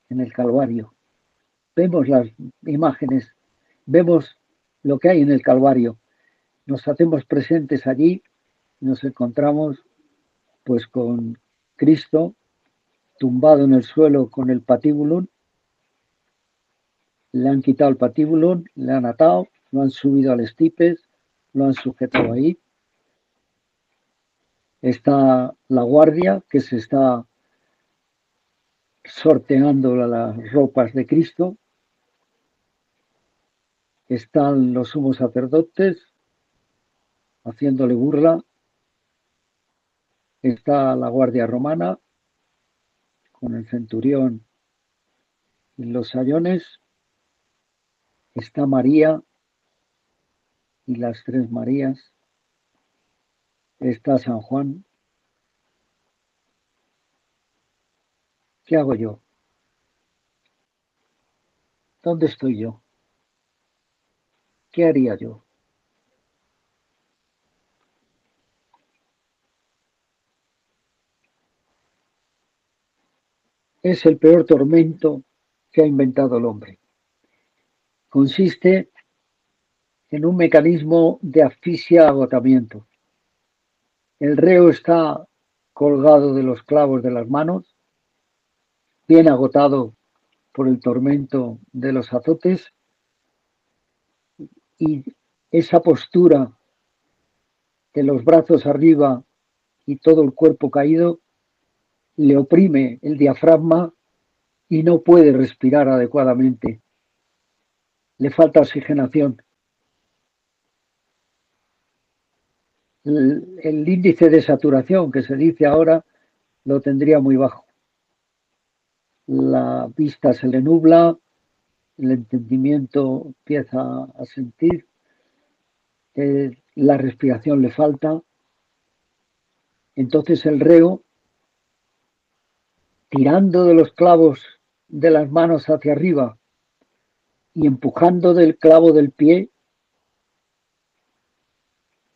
En el Calvario. Vemos las imágenes, vemos lo que hay en el Calvario. Nos hacemos presentes allí, nos encontramos pues con Cristo tumbado en el suelo con el patíbulo, le han quitado el patíbulo, le han atado, lo han subido al estipes, lo han sujetado ahí. Está la guardia que se está sorteando las ropas de Cristo. Están los sumos sacerdotes haciéndole burla. Está la guardia romana con el centurión y los sayones. Está María y las tres Marías. Está San Juan. ¿Qué hago yo? ¿Dónde estoy yo? ¿Qué haría yo? Es el peor tormento que ha inventado el hombre. Consiste en un mecanismo de asfixia-agotamiento. El reo está colgado de los clavos de las manos, bien agotado por el tormento de los azotes, y esa postura de los brazos arriba y todo el cuerpo caído le oprime el diafragma y no puede respirar adecuadamente. Le falta oxigenación. El, índice de saturación que se dice ahora lo tendría muy bajo. La vista se le nubla, el entendimiento empieza a sentir, la respiración le falta. Entonces el reo, tirando de los clavos de las manos hacia arriba y empujando del clavo del pie,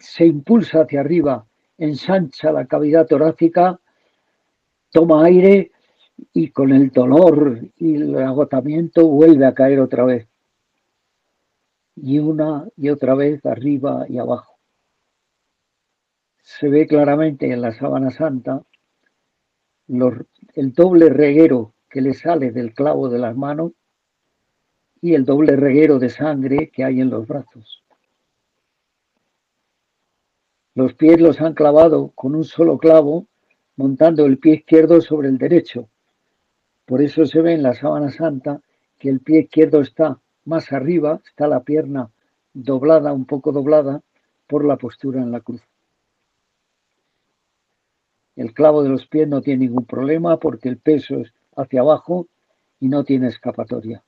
se impulsa hacia arriba, ensancha la cavidad torácica, toma aire y con el dolor y el agotamiento vuelve a caer otra vez. Y una y otra vez arriba y abajo. Se ve claramente en la sábana santa el doble reguero que le sale del clavo de las manos y el doble reguero de sangre que hay en los brazos. Los pies los han clavado con un solo clavo, montando el pie izquierdo sobre el derecho. Por eso se ve en la sábana santa que el pie izquierdo está más arriba, está la pierna doblada, un poco doblada, por la postura en la cruz. El clavo de los pies no tiene ningún problema porque el peso es hacia abajo y no tiene escapatoria.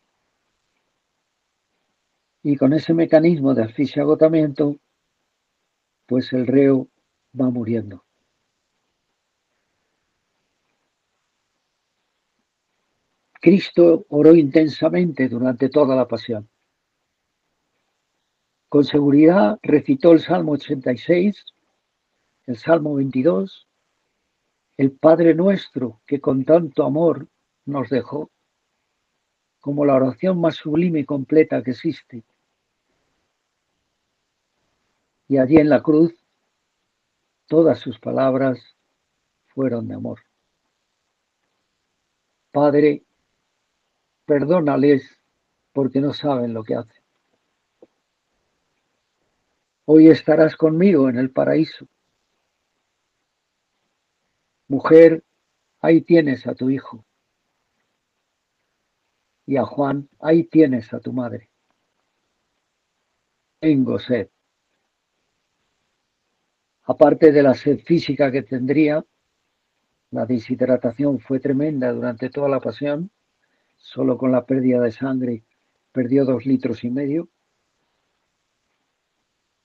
Y con ese mecanismo de asfixia agotamiento pues el reo va muriendo. Cristo oró intensamente durante toda la pasión. Con seguridad recitó el Salmo 86, el Salmo 22, el Padre nuestro que con tanto amor nos dejó, como la oración más sublime y completa que existe, y allí en la cruz, todas sus palabras fueron de amor. Padre, perdónales porque no saben lo que hacen. Hoy estarás conmigo en el paraíso. Mujer, ahí tienes a tu hijo. Y a Juan, ahí tienes a tu madre. Tengo sed. Aparte de la sed física que tendría, la deshidratación fue tremenda durante toda la pasión. Solo con la pérdida de sangre perdió dos litros y medio.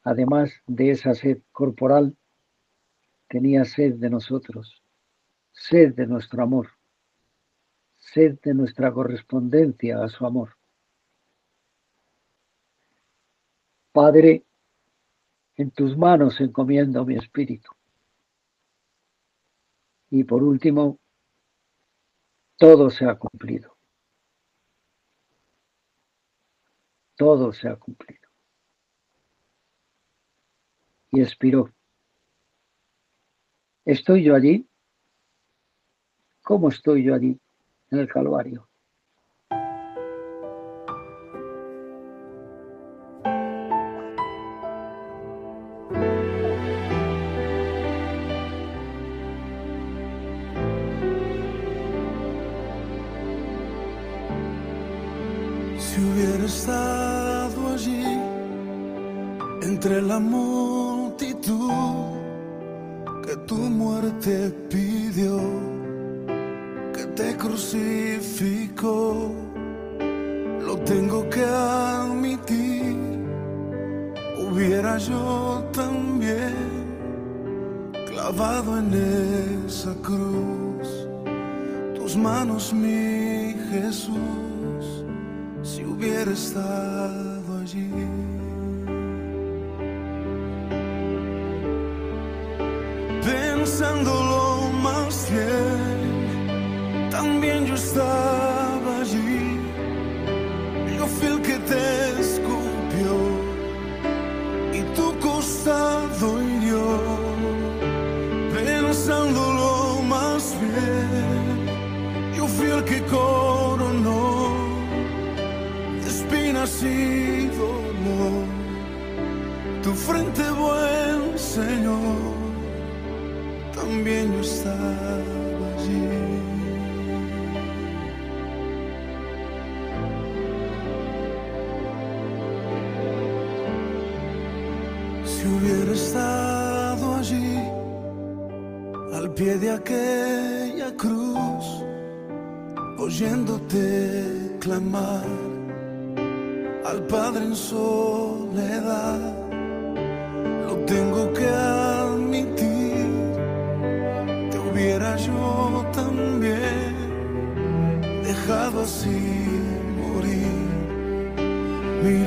Además de esa sed corporal, tenía sed de nosotros, sed de nuestro amor, sed de nuestra correspondencia a su amor. Padre, en tus manos encomiendo mi espíritu. Y por último, todo se ha cumplido. Todo se ha cumplido. Y expiró. ¿Estoy yo allí? ¿Cómo estoy yo allí en el Calvario?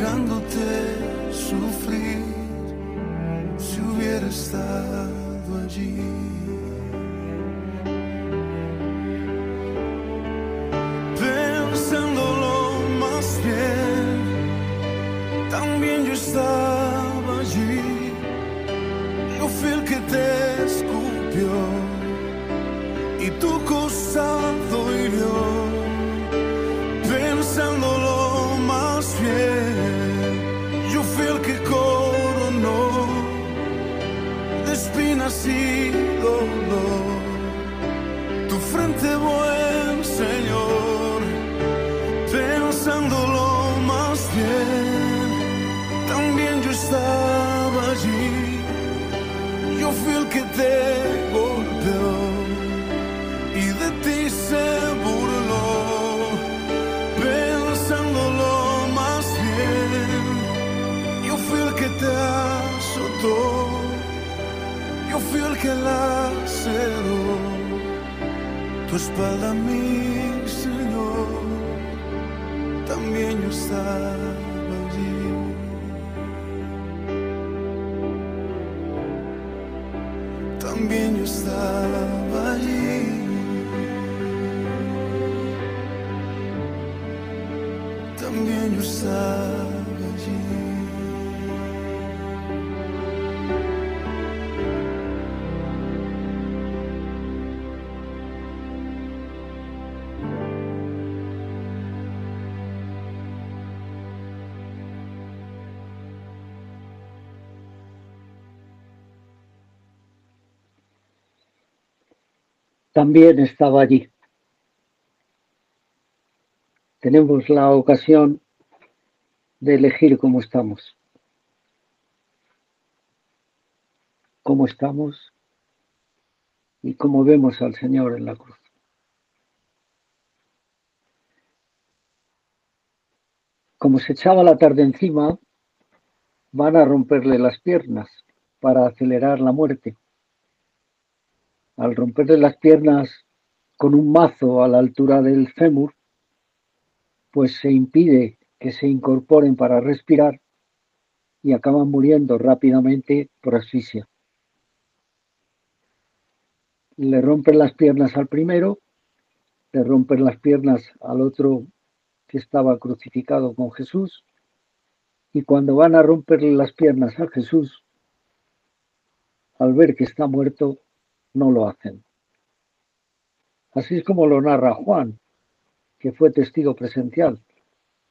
Mirándote sufrir, si hubiera estado allí. Pensándolo más bien, también yo estaba laceró tu también estaba allí. Tenemos la ocasión de elegir cómo estamos. Cómo estamos y cómo vemos al Señor en la cruz. Como se echaba la tarde encima, van a romperle las piernas para acelerar la muerte al romperle las piernas con un mazo a la altura del fémur, pues se impide que se incorporen para respirar y acaban muriendo rápidamente por asfixia. Le rompen las piernas al primero, le rompen las piernas al otro que estaba crucificado con Jesús, y cuando van a romperle las piernas a Jesús, al ver que está muerto, no lo hacen. Así es como lo narra Juan, que fue testigo presencial.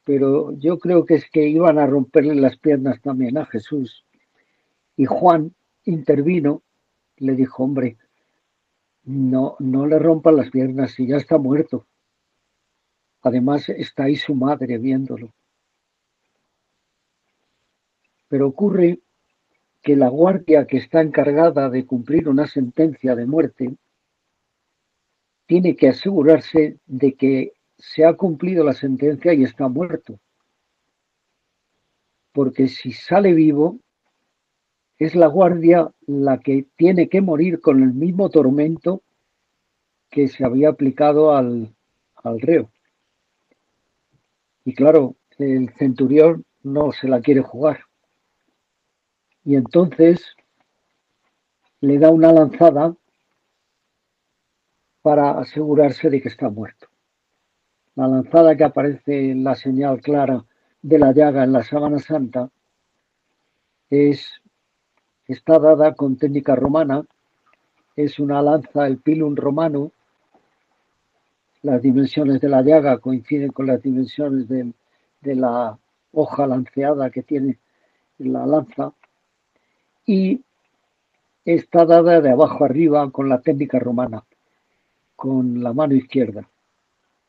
Pero yo creo que es que iban a romperle las piernas también a Jesús. Y Juan intervino, le dijo, hombre, no, no le rompan las piernas si ya está muerto. Además está ahí su madre viéndolo. Pero ocurre que la guardia que está encargada de cumplir una sentencia de muerte tiene que asegurarse de que se ha cumplido la sentencia y está muerto. Porque si sale vivo, es la guardia la que tiene que morir con el mismo tormento que se había aplicado al, al reo. Y claro, el centurión no se la quiere jugar y entonces le da una lanzada para asegurarse de que está muerto. La lanzada que aparece en la señal clara de la llaga en la sábana santa es, está dada con técnica romana, es una lanza, el pilum romano, las dimensiones de la llaga coinciden con las dimensiones de, de la hoja lanceada que tiene la lanza, y está dada de abajo arriba con la técnica romana, con la mano izquierda.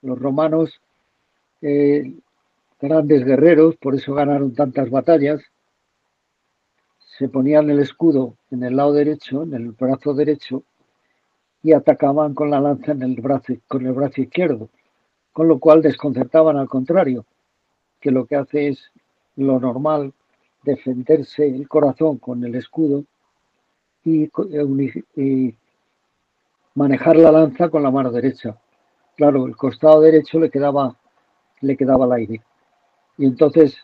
Los romanos, eh, grandes guerreros, por eso ganaron tantas batallas, se ponían el escudo en el lado derecho, en el brazo derecho, y atacaban con la lanza en el brazo, con el brazo izquierdo, con lo cual desconcertaban al contrario, que lo que hace es lo normal defenderse el corazón con el escudo y, manejar la lanza con la mano derecha. Claro, el costado derecho le quedaba, le quedaba al aire. Y entonces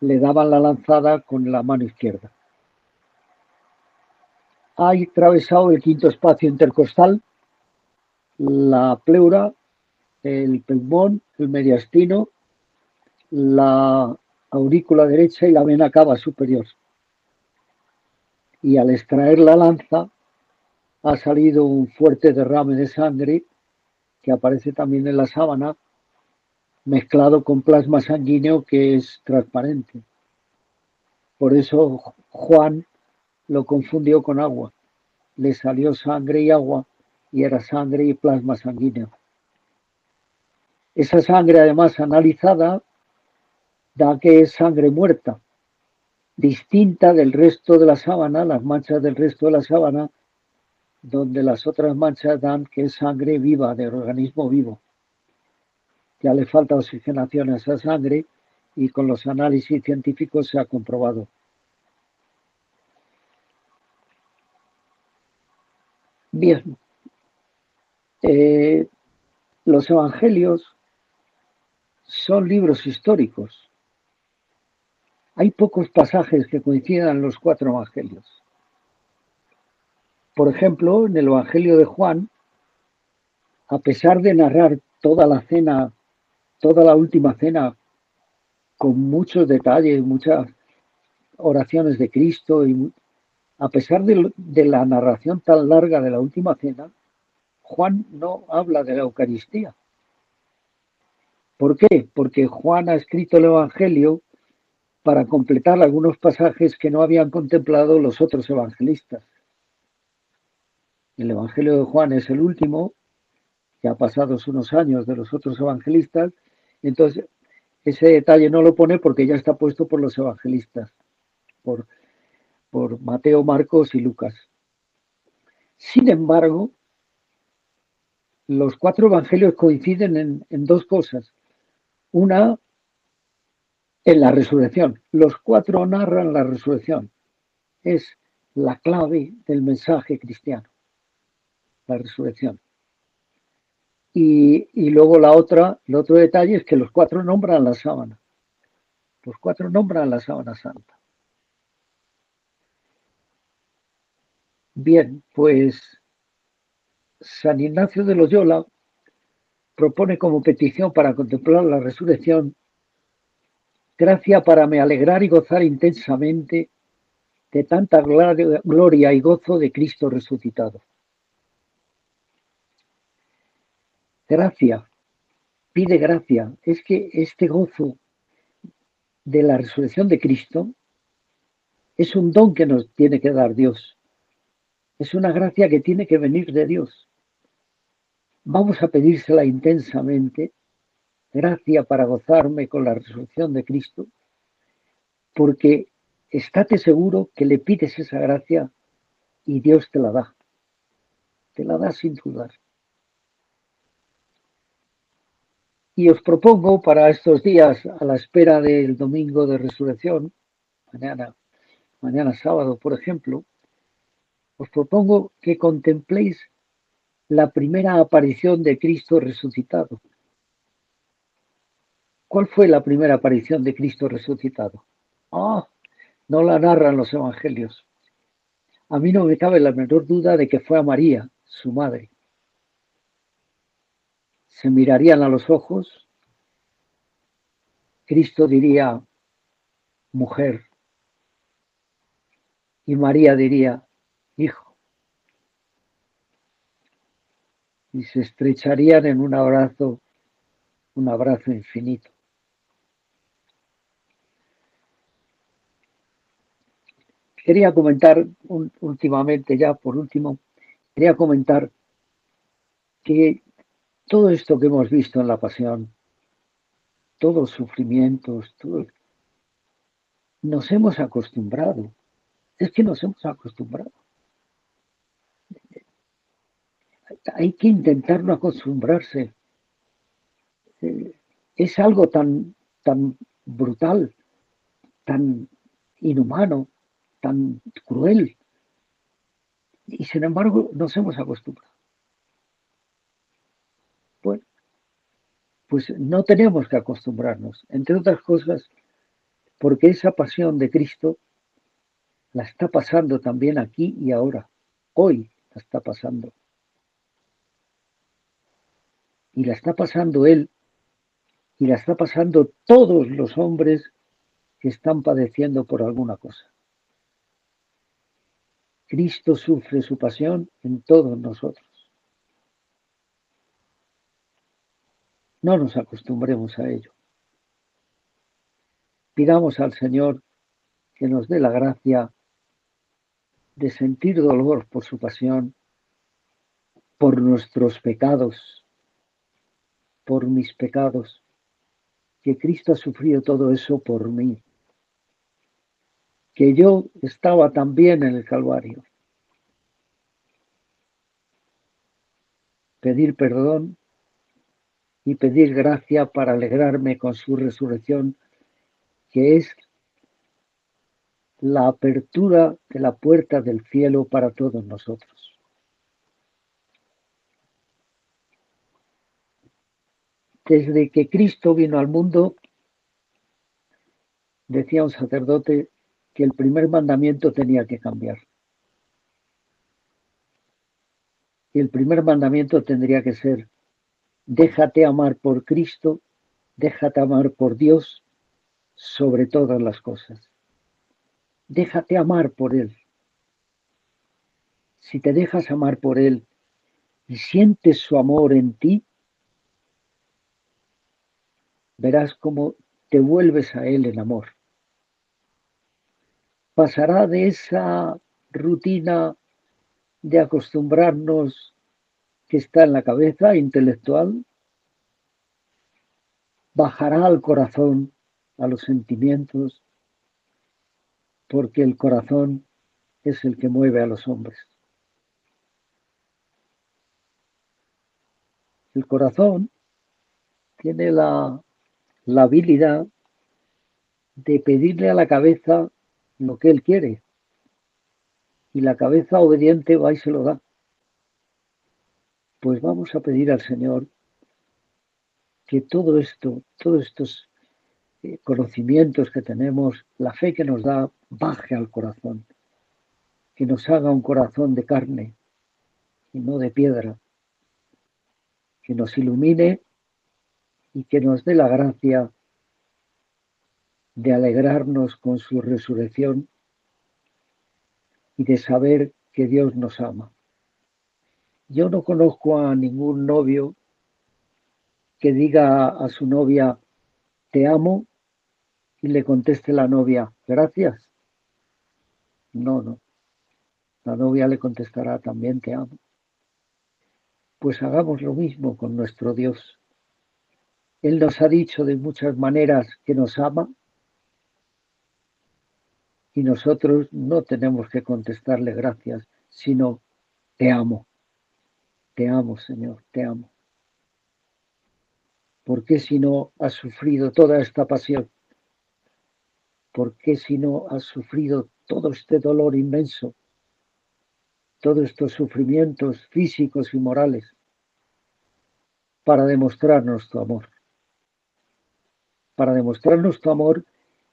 le daban la lanzada con la mano izquierda. Ha atravesado el quinto espacio intercostal, la pleura, el pulmón, el mediastino, la aurícula derecha y la vena cava superior. Y al extraer la lanza ha salido un fuerte derrame de sangre que aparece también en la sábana, mezclado con plasma sanguíneo que es transparente. Por eso Juan lo confundió con agua. Le salió sangre y agua y era sangre y plasma sanguíneo. Esa sangre además analizada da que es sangre muerta, distinta del resto de la sábana, las manchas del resto de la sábana, donde las otras manchas dan que es sangre viva, de organismo vivo. Ya le falta oxigenación a esa sangre y con los análisis científicos se ha comprobado. Bien, eh, los evangelios son libros históricos. Hay pocos pasajes que coincidan los cuatro evangelios. Por ejemplo, en el Evangelio de Juan, a pesar de narrar toda la cena, toda la última cena, con muchos detalles, muchas oraciones de Cristo, y a pesar de, de la narración tan larga de la última cena, Juan no habla de la Eucaristía. ¿Por qué? Porque Juan ha escrito el Evangelio para completar algunos pasajes que no habían contemplado los otros evangelistas. El Evangelio de Juan es el último, que ha pasado unos años de los otros evangelistas, entonces ese detalle no lo pone porque ya está puesto por los evangelistas, por, por Mateo, Marcos y Lucas. Sin embargo, los cuatro evangelios coinciden en, en dos cosas. Una, en la resurrección. Los cuatro narran la resurrección. Es la clave del mensaje cristiano, la resurrección. Y, y, luego la otra, el otro detalle es que los cuatro nombran la sábana. Los cuatro nombran la sábana santa. Bien, pues San Ignacio de Loyola propone como petición para contemplar la resurrección, gracia para me alegrar y gozar intensamente de tanta gloria y gozo de Cristo resucitado. Gracia, pide gracia, es que este gozo de la resurrección de Cristo es un don que nos tiene que dar Dios. Es una gracia que tiene que venir de Dios vamos a pedírsela intensamente, gracia para gozarme con la resurrección de Cristo, porque estate seguro que le pides esa gracia y Dios te la da. Te la da sin dudar. Y os propongo para estos días, a la espera del domingo de resurrección, mañana, mañana sábado, por ejemplo, os propongo que contempléis la primera aparición de Cristo resucitado. ¿Cuál fue la primera aparición de Cristo resucitado? Ah, no la narran los evangelios. A mí no me cabe la menor duda de que fue a María, su madre. Se mirarían a los ojos. Cristo diría, mujer. Y María diría, hijo. y se estrecharían en un abrazo, un abrazo infinito. Quería comentar últimamente, ya por último, quería comentar que todo esto que hemos visto en la pasión, todos los sufrimientos, nos hemos acostumbrado. Es que nos hemos acostumbrado. hay que intentar no acostumbrarse. Eh, es algo tan, tan brutal, tan inhumano, tan cruel. Y sin embargo nos hemos acostumbrado. Bueno, pues no tenemos que acostumbrarnos, entre otras cosas, porque esa pasión de Cristo la está pasando también aquí y ahora. Hoy la está pasando y la está pasando él y la está pasando todos los hombres que están padeciendo por alguna cosa. Cristo sufre su pasión en todos nosotros. No nos acostumbremos a ello. Pidamos al Señor que nos dé la gracia de sentir dolor por su pasión, por nuestros pecados, por mis pecados, que Cristo ha sufrido todo eso por mí, que yo estaba también en el Calvario. Pedir perdón y pedir gracia para alegrarme con su resurrección, que es la apertura de la puerta del cielo para todos nosotros. Desde que Cristo vino al mundo, decía un sacerdote que el primer mandamiento tenía que cambiar. El primer mandamiento tendría que ser, déjate amar por Cristo, déjate amar por Dios sobre todas las cosas. Déjate amar por Él. Si te dejas amar por Él y sientes su amor en ti, verás cómo te vuelves a Él en amor. Pasará de esa rutina de acostumbrarnos que está en la cabeza intelectual, bajará al corazón, a los sentimientos, porque el corazón es el que mueve a los hombres. El corazón tiene la, la habilidad de pedirle a la cabeza lo que él quiere. Y la cabeza obediente va y se lo da. Pues vamos a pedir al Señor que todo esto, todos estos eh, conocimientos que tenemos, la fe que nos da, baje al corazón, que nos haga un corazón de carne y no de piedra, que nos ilumine y que nos dé la gracia de alegrarnos con su resurrección y de saber que Dios nos ama. Yo no conozco a ningún novio que diga a su novia, te amo, y le conteste la novia, gracias. No, no. La novia le contestará, también te amo. Pues hagamos lo mismo con nuestro Dios. Él nos ha dicho de muchas maneras que nos ama y nosotros no tenemos que contestarle gracias, sino te amo, te amo Señor, te amo. ¿Por qué si no has sufrido toda esta pasión? ¿Por qué si no has sufrido todo este dolor inmenso? Todos estos sufrimientos físicos y morales para demostrarnos tu amor. Para demostrarnos tu amor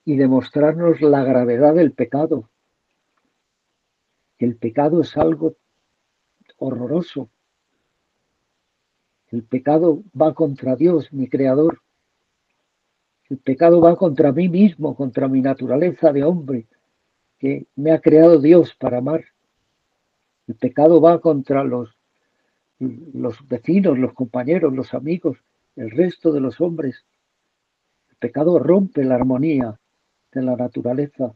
y demostrarnos la gravedad del pecado. El pecado es algo horroroso. El pecado va contra Dios, mi creador. El pecado va contra mí mismo, contra mi naturaleza de hombre, que me ha creado Dios para amar. El pecado va contra los, los vecinos, los compañeros, los amigos, el resto de los hombres. El pecado rompe la armonía de la naturaleza.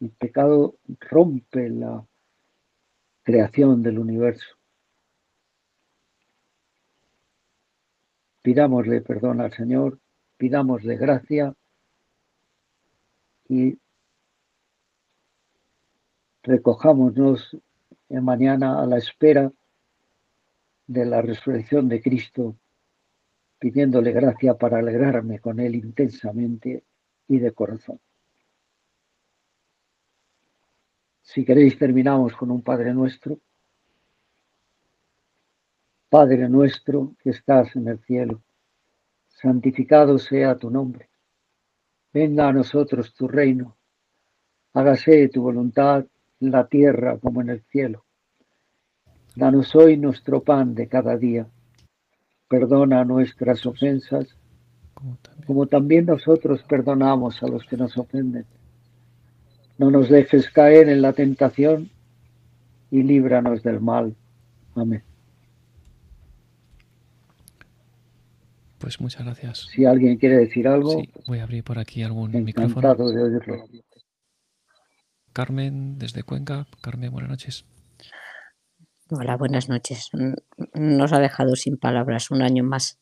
El pecado rompe la creación del universo. Pidámosle perdón al Señor, pidámosle gracia y recojámonos mañana a la espera de la resurrección de Cristo, pidiéndole gracia para alegrarme con Él intensamente y de corazón. Si queréis, terminamos con un Padre nuestro. Padre nuestro que estás en el cielo, santificado sea tu nombre. Venga a nosotros tu reino. Hágase tu voluntad en la tierra como en el cielo. Danos hoy nuestro pan de cada día. Perdona nuestras ofensas como también nosotros perdonamos a los que nos ofenden. No nos dejes caer en la tentación y líbranos del mal. Amén. Pues muchas gracias. Si alguien quiere decir algo, voy a abrir por aquí algún micrófono. De oírlo. Carmen, desde Cuenca. Carmen, buenas noches. Hola, buenas noches. Nos ha dejado sin palabras un año más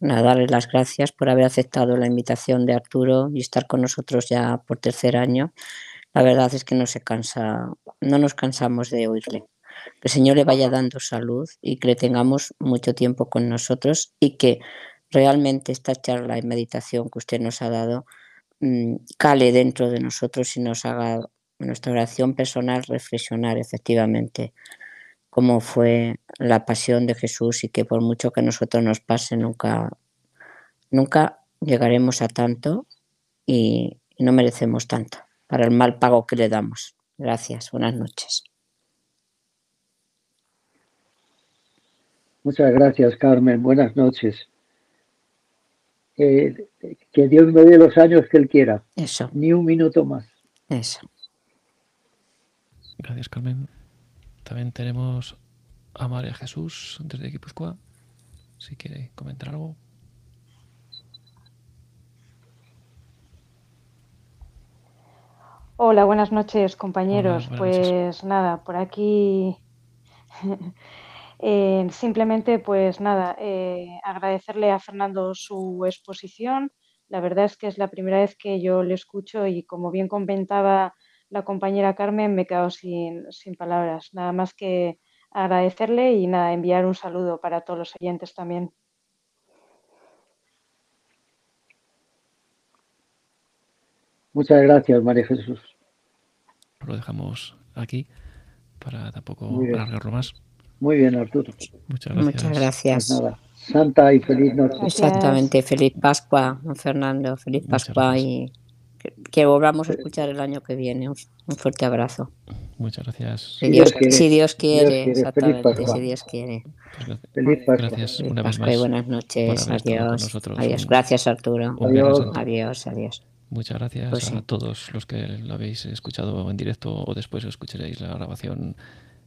darle las gracias por haber aceptado la invitación de Arturo y estar con nosotros ya por tercer año. La verdad es que no se cansa, no nos cansamos de oírle. Que el Señor le vaya dando salud y que le tengamos mucho tiempo con nosotros y que realmente esta charla y meditación que usted nos ha dado mm, cale dentro de nosotros y nos haga nuestra oración personal reflexionar efectivamente cómo fue la pasión de Jesús y que por mucho que a nosotros nos pase, nunca, nunca llegaremos a tanto y, no merecemos tanto para el mal pago que le damos. Gracias, buenas noches. Muchas gracias, Carmen. Buenas noches. Eh, que Dios me dé los años que Él quiera. Eso. Ni un minuto más. Eso. Gracias, Carmen. También tenemos a María Jesús desde Guipúzcoa. Si quiere comentar algo. Hola, buenas noches, compañeros. pues nada, por aquí eh, simplemente, pues nada, eh, agradecerle a Fernando su exposición. La verdad es que es la primera vez que yo le escucho y como bien comentaba la compañera Carmen, me he quedado sin, palabras. Nada más que agradecerle y nada, enviar un saludo para todos los oyentes también. Muchas gracias, María Jesús. Lo dejamos aquí para tampoco alargarlo más. Muy bien, Arturo. Muchas gracias. Muchas gracias. Pues Santa y feliz noche. Exactamente, feliz Pascua, Fernando, feliz Pascua y que, volvamos a escuchar el año que viene. Un, fuerte abrazo. Muchas gracias. Si Dios, quiere, si Dios quiere, exactamente, si Dios quiere. Feliz Pascua. Gracias una vez más. buenas noches. Adiós. Adiós. Gracias, Arturo. Adiós. Adiós. Muchas gracias pues a todos los que lo habéis escuchado en directo o después escucharéis la grabación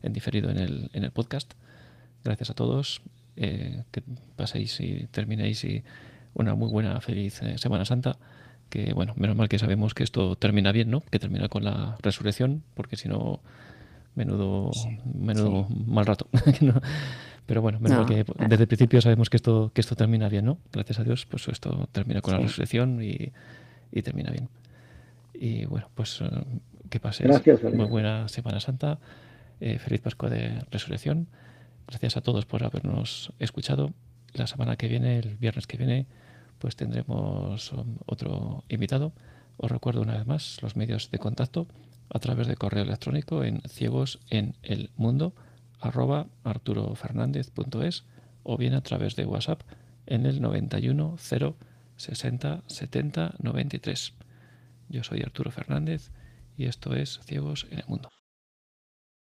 en diferido en el, en el podcast. Gracias a todos. Eh, que paséis y terminéis y una muy buena, feliz eh, Semana Santa que bueno, menos mal que sabemos que esto termina bien, ¿no? Que termina con la resurrección, porque si no, menudo, menudo mal rato. Pero bueno, menos mal que desde el principio sabemos que esto, que esto termina bien, ¿no? Gracias a Dios, pues esto termina con la resurrección y, y, termina bien. Y bueno, pues eh, que pases muy buena Semana Santa, eh, feliz Pascua de Resurrección. Gracias a todos por habernos escuchado. La semana que viene, el viernes que viene, pues tendremos otro invitado. Os recuerdo una vez más los medios de contacto a través de correo electrónico en ciegos en el mundo arroba o bien a través de WhatsApp en el 91 0 60 70 93. Yo soy Arturo Fernández y esto es Ciegos en el Mundo.